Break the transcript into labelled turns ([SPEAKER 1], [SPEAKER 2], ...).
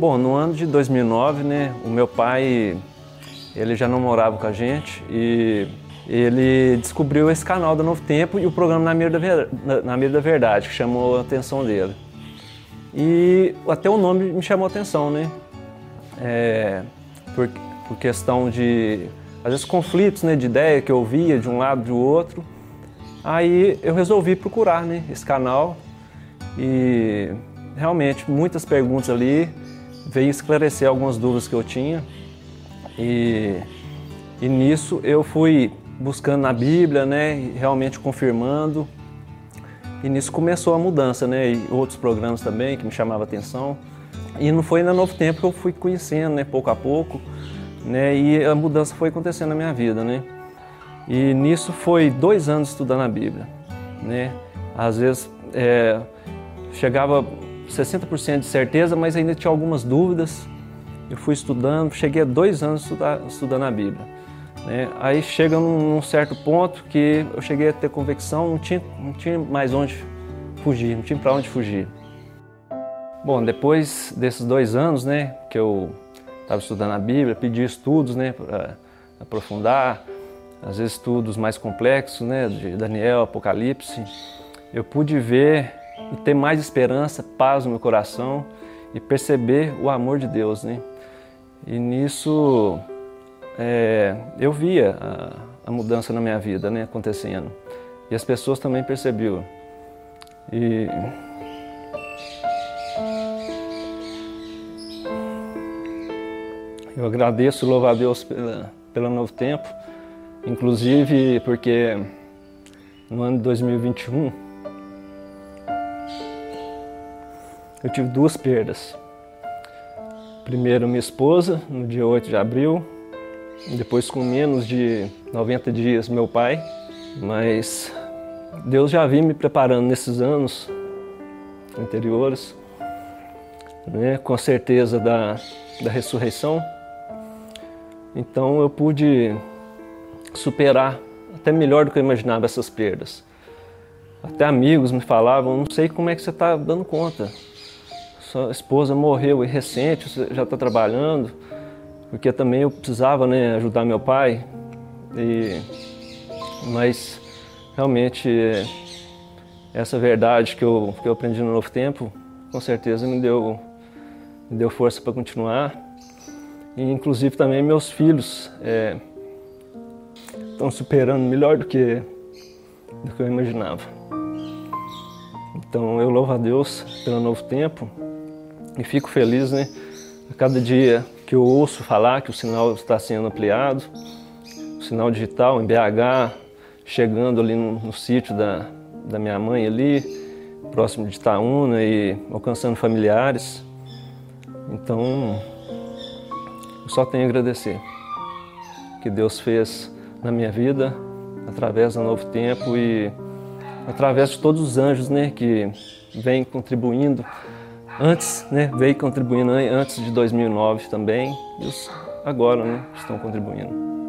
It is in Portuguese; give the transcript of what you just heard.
[SPEAKER 1] Bom, no ano de 2009, né, o meu pai, ele já não morava com a gente e ele descobriu esse canal da Novo Tempo e o programa Na Mira da, Ver... Na Mira da Verdade, que chamou a atenção dele. E até o nome me chamou a atenção, né? É, por, por questão de, às vezes, conflitos né, de ideia que eu via de um lado e do outro. Aí eu resolvi procurar né, esse canal e realmente muitas perguntas ali veio esclarecer algumas dúvidas que eu tinha. E, e nisso eu fui buscando na Bíblia, né, realmente confirmando. E nisso começou a mudança, né, e outros programas também que me chamavam atenção. E não foi na Novo Tempo que eu fui conhecendo, né, pouco a pouco, né, e a mudança foi acontecendo na minha vida, né, e nisso foi dois anos estudando a Bíblia, né, às vezes é, chegava 60% de certeza, mas ainda tinha algumas dúvidas. Eu fui estudando, cheguei a dois anos estudando a Bíblia. Né? Aí chega num, num, certo ponto que eu cheguei a ter convicção, não tinha, não tinha mais onde fugir, não tinha para onde fugir. Bom, depois desses dois anos, né, que eu estava estudando a Bíblia, pedi estudos, né, para aprofundar, às vezes estudos mais complexos, né, de Daniel, Apocalipse, eu pude ver e ter mais esperança, paz no meu coração e perceber o amor de Deus, né? E nisso é, eu via a, a, mudança na minha vida, né, acontecendo. E as pessoas também percebiam. E eu agradeço, louvo a Deus pela, pelo novo tempo, inclusive porque no ano de 2021 eu tive duas perdas. Primeiro, minha esposa, no dia 8 de abril, depois, com menos de 90 dias, meu pai. Mas Deus já vinha me preparando nesses anos anteriores, né, com a certeza da, da ressurreição. Então eu pude superar até melhor do que eu imaginava essas perdas. Até amigos me falavam, não sei como é que você está dando conta sua esposa morreu e recente, você já está trabalhando, porque também eu precisava né, ajudar meu pai. E, mas realmente essa verdade que eu, que eu aprendi no Novo Tempo, com certeza me deu, me deu força para continuar. E inclusive também meus filhos estão é, superando melhor do que, do que eu imaginava. Então eu louvo a Deus pelo novo tempo e fico feliz, né? A cada dia que eu ouço falar que o sinal está sendo ampliado, o sinal digital em BH, chegando ali no, no sítio da, da minha mãe ali, próximo de Itaúna e alcançando familiares. Então, eu só tenho a agradecer que Deus fez na minha vida, através do novo tempo e através de todos os anjos né, que vêm contribuindo antes, né, veio contribuindo antes de 2009 também, e os agora né, estão contribuindo.